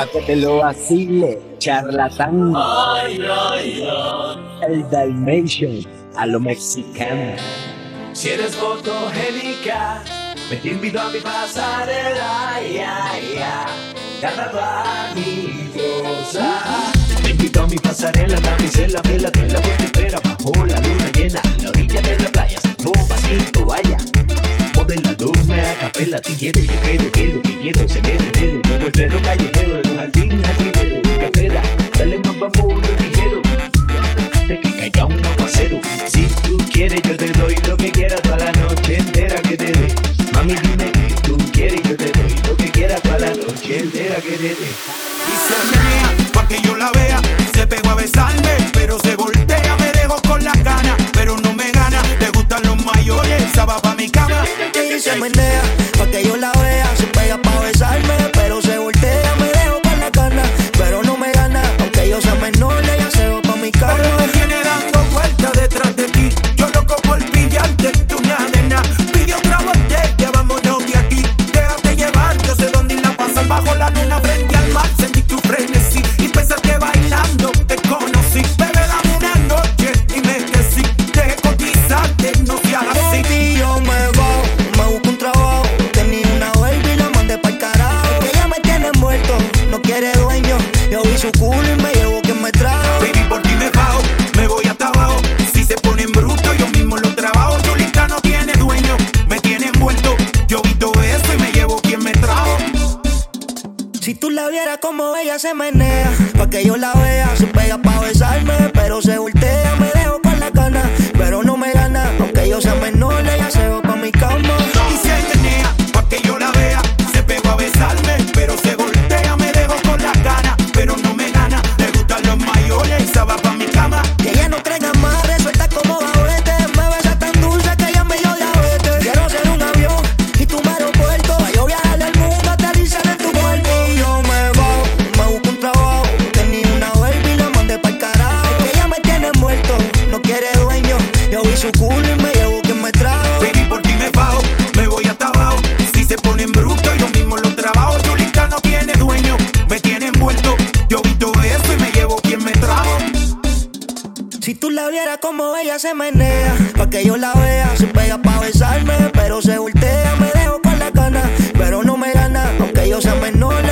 para que te lo vacile, charlatán. El Dalmation a lo mexicano. Si eres fotogénica, me invito a mi pasarela, ya, ya, dame Te invito a mi pasarela, damisela, vela de la bajo la luna llena, la orilla de la playa, boba sin toalla. Modela, luna, capela, tiguero, yo quiero, quiero, quiero, se quede, el callejero, jardín jardinero, cafera, dale más vamos lo ligero, de que caiga un aguacero. Si tú quieres, yo te doy lo que quieras para la noche entera que te dé. Mami, dime que tú quieres, yo te doy lo que quieras para la noche entera que te dé. Y se mea, pa' que yo la vea, se pegó a besarme, pero se voltea, me dejo con las ganas, pero no me gana, le gustan los mayores, esa va pa' mi cama. Y se menea viera como ella se menea, pa' que yo la vea, se pega pa' besarme. Como ella se menea, pa' que yo la vea. Se pega pa' besarme, pero se voltea. Me dejo con la cana, pero no me gana, aunque yo sea menor.